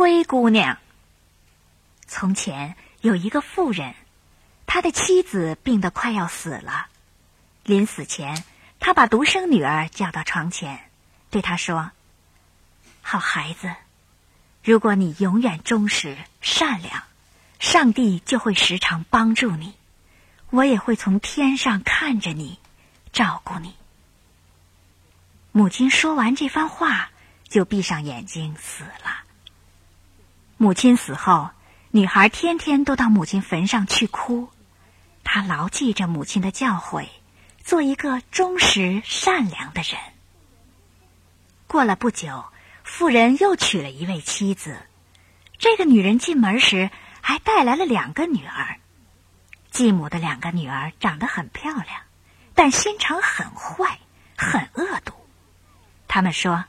灰姑娘。从前有一个妇人，他的妻子病得快要死了。临死前，他把独生女儿叫到床前，对她说：“好孩子，如果你永远忠实善良，上帝就会时常帮助你，我也会从天上看着你，照顾你。”母亲说完这番话，就闭上眼睛死了。母亲死后，女孩天天都到母亲坟上去哭，她牢记着母亲的教诲。做一个忠实善良的人。过了不久，妇人又娶了一位妻子。这个女人进门时还带来了两个女儿。继母的两个女儿长得很漂亮，但心肠很坏，很恶毒。他们说：“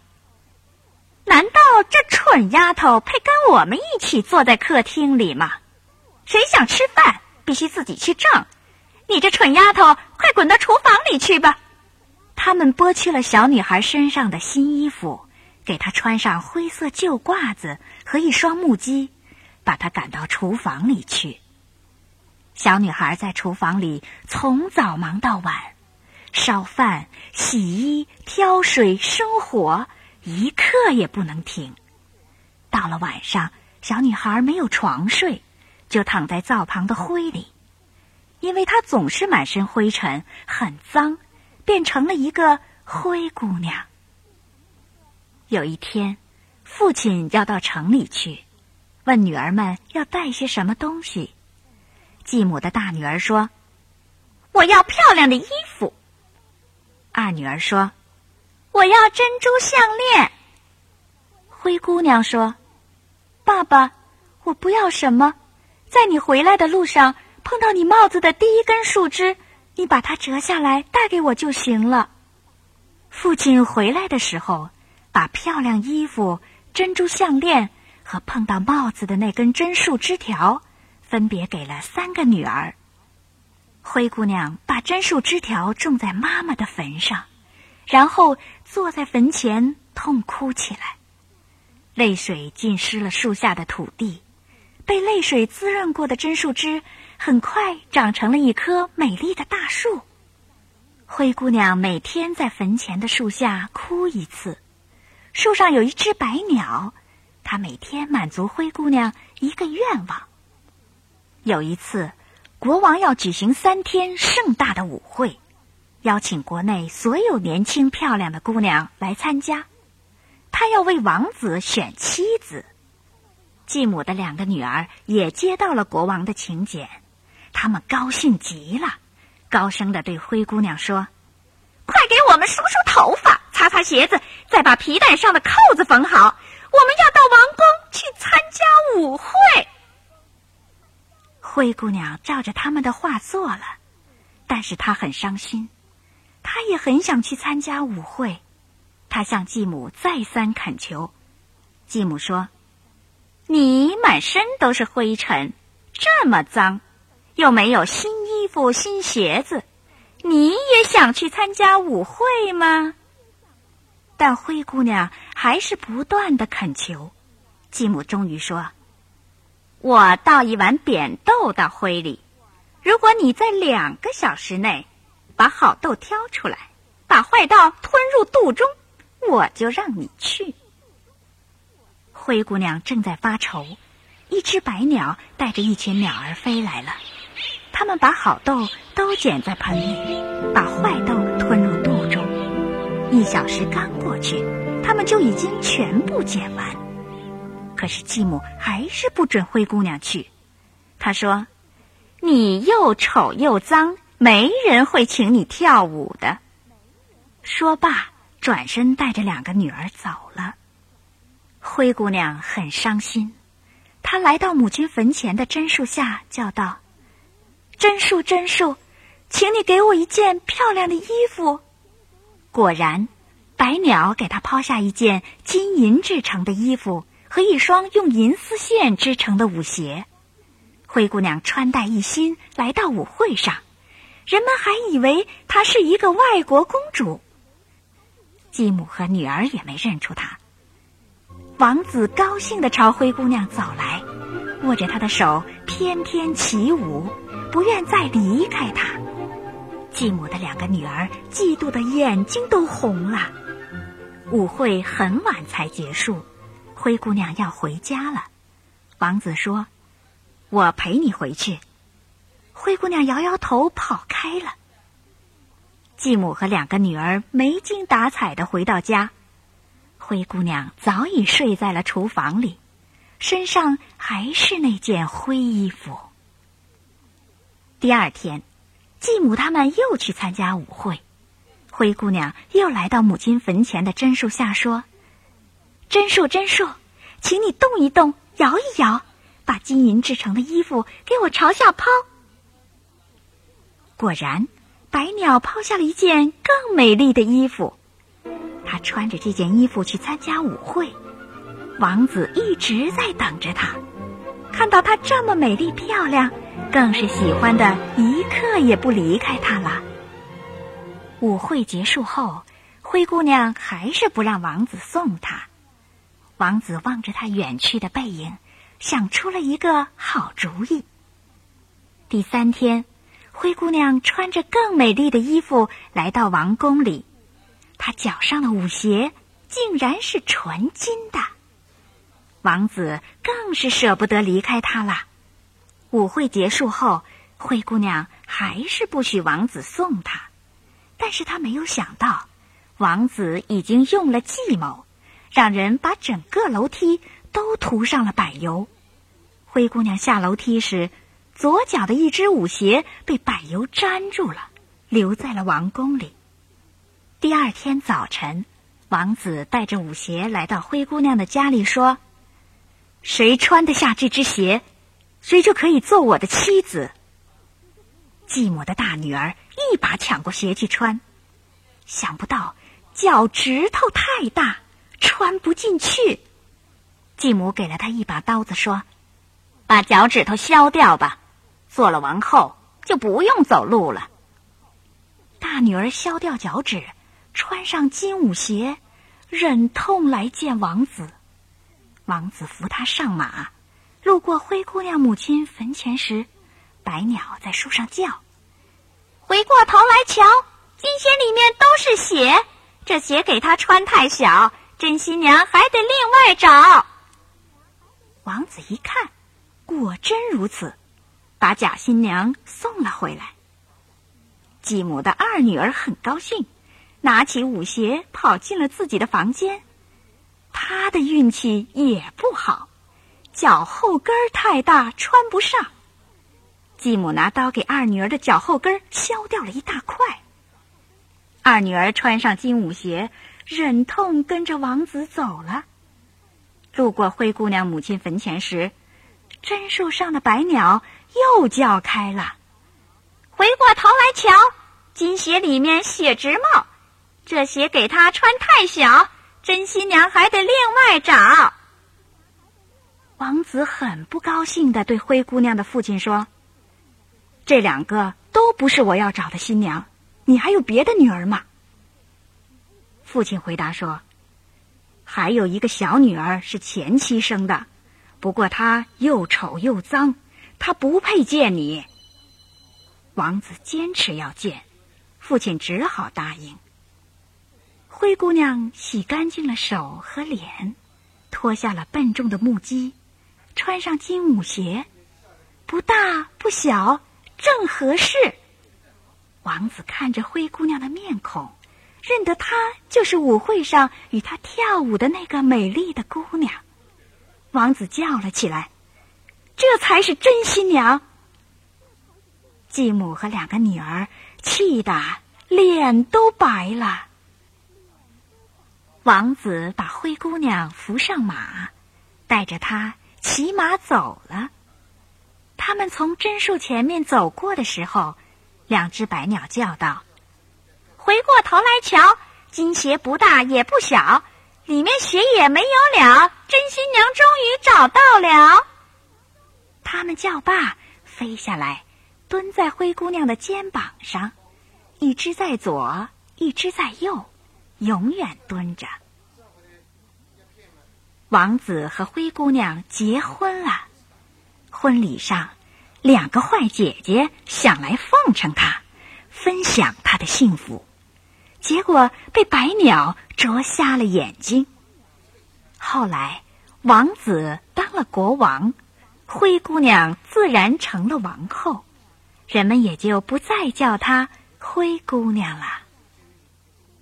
难道这蠢丫头配跟我们一起坐在客厅里吗？谁想吃饭，必须自己去挣。”你这蠢丫头，快滚到厨房里去吧！他们剥去了小女孩身上的新衣服，给她穿上灰色旧褂子和一双木屐，把她赶到厨房里去。小女孩在厨房里从早忙到晚，烧饭、洗衣、挑水、生火，一刻也不能停。到了晚上，小女孩没有床睡，就躺在灶旁的灰里。因为她总是满身灰尘，很脏，变成了一个灰姑娘。有一天，父亲要到城里去，问女儿们要带些什么东西。继母的大女儿说：“我要漂亮的衣服。”二女儿说：“我要珍珠项链。”灰姑娘说：“爸爸，我不要什么，在你回来的路上。”碰到你帽子的第一根树枝，你把它折下来带给我就行了。父亲回来的时候，把漂亮衣服、珍珠项链和碰到帽子的那根针树枝条，分别给了三个女儿。灰姑娘把针树枝条种在妈妈的坟上，然后坐在坟前痛哭起来，泪水浸湿了树下的土地，被泪水滋润过的真树枝。很快长成了一棵美丽的大树。灰姑娘每天在坟前的树下哭一次。树上有一只白鸟，它每天满足灰姑娘一个愿望。有一次，国王要举行三天盛大的舞会，邀请国内所有年轻漂亮的姑娘来参加。他要为王子选妻子。继母的两个女儿也接到了国王的请柬。他们高兴极了，高声的对灰姑娘说：“快给我们梳梳头发，擦擦鞋子，再把皮带上的扣子缝好。我们要到王宫去参加舞会。”灰姑娘照着他们的话做了，但是她很伤心，她也很想去参加舞会。她向继母再三恳求，继母说：“你满身都是灰尘，这么脏。”又没有新衣服、新鞋子，你也想去参加舞会吗？但灰姑娘还是不断的恳求。继母终于说：“我倒一碗扁豆到灰里，如果你在两个小时内把好豆挑出来，把坏豆吞入肚中，我就让你去。”灰姑娘正在发愁，一只白鸟带着一群鸟儿飞来了。他们把好豆都捡在盆里，把坏豆吞入肚中。一小时刚过去，他们就已经全部捡完。可是继母还是不准灰姑娘去。她说：“你又丑又脏，没人会请你跳舞的。”说罢，转身带着两个女儿走了。灰姑娘很伤心，她来到母亲坟前的榛树下，叫道。榛树榛树，请你给我一件漂亮的衣服。果然，白鸟给她抛下一件金银制成的衣服和一双用银丝线织成的舞鞋。灰姑娘穿戴一新来到舞会上，人们还以为她是一个外国公主。继母和女儿也没认出他。王子高兴地朝灰姑娘走来，握着她的手翩翩起舞，不愿再离开她。继母的两个女儿嫉妒的眼睛都红了。舞会很晚才结束，灰姑娘要回家了。王子说：“我陪你回去。”灰姑娘摇摇头跑开了。继母和两个女儿没精打采的回到家。灰姑娘早已睡在了厨房里，身上还是那件灰衣服。第二天，继母他们又去参加舞会，灰姑娘又来到母亲坟前的榛树下说：“榛树，榛树，请你动一动，摇一摇，把金银制成的衣服给我朝下抛。”果然，白鸟抛下了一件更美丽的衣服。她穿着这件衣服去参加舞会，王子一直在等着她。看到她这么美丽漂亮，更是喜欢的一刻也不离开她了。舞会结束后，灰姑娘还是不让王子送她。王子望着她远去的背影，想出了一个好主意。第三天，灰姑娘穿着更美丽的衣服来到王宫里。她脚上的舞鞋竟然是纯金的，王子更是舍不得离开她了。舞会结束后，灰姑娘还是不许王子送她，但是她没有想到，王子已经用了计谋，让人把整个楼梯都涂上了柏油。灰姑娘下楼梯时，左脚的一只舞鞋被柏油粘住了，留在了王宫里。第二天早晨，王子带着舞鞋来到灰姑娘的家里，说：“谁穿得下这只鞋，谁就可以做我的妻子。”继母的大女儿一把抢过鞋去穿，想不到脚趾头太大，穿不进去。继母给了她一把刀子，说：“把脚趾头削掉吧，做了王后就不用走路了。”大女儿削掉脚趾。穿上金舞鞋，忍痛来见王子。王子扶她上马，路过灰姑娘母亲坟前时，白鸟在树上叫。回过头来瞧，金鞋里面都是血，这鞋给她穿太小，真新娘还得另外找。王子一看，果真如此，把假新娘送了回来。继母的二女儿很高兴。拿起舞鞋，跑进了自己的房间。她的运气也不好，脚后跟太大，穿不上。继母拿刀给二女儿的脚后跟削掉了一大块。二女儿穿上金舞鞋，忍痛跟着王子走了。路过灰姑娘母亲坟前时，榛树上的白鸟又叫开了。回过头来瞧，金鞋里面血直冒。这鞋给她穿太小，真新娘还得另外找。王子很不高兴的对灰姑娘的父亲说：“这两个都不是我要找的新娘，你还有别的女儿吗？”父亲回答说：“还有一个小女儿是前妻生的，不过她又丑又脏，他不配见你。”王子坚持要见，父亲只好答应。灰姑娘洗干净了手和脸，脱下了笨重的木屐，穿上金舞鞋，不大不小，正合适。王子看着灰姑娘的面孔，认得她就是舞会上与她跳舞的那个美丽的姑娘。王子叫了起来：“这才是真新娘！”继母和两个女儿气得脸都白了。王子把灰姑娘扶上马，带着她骑马走了。他们从榛树前面走过的时候，两只白鸟叫道：“回过头来瞧，金鞋不大也不小，里面血也没有了。真新娘终于找到了。”他们叫罢，飞下来，蹲在灰姑娘的肩膀上，一只在左，一只在右。永远蹲着。王子和灰姑娘结婚了。婚礼上，两个坏姐姐想来奉承他，分享他的幸福，结果被白鸟啄瞎了眼睛。后来，王子当了国王，灰姑娘自然成了王后，人们也就不再叫她灰姑娘了。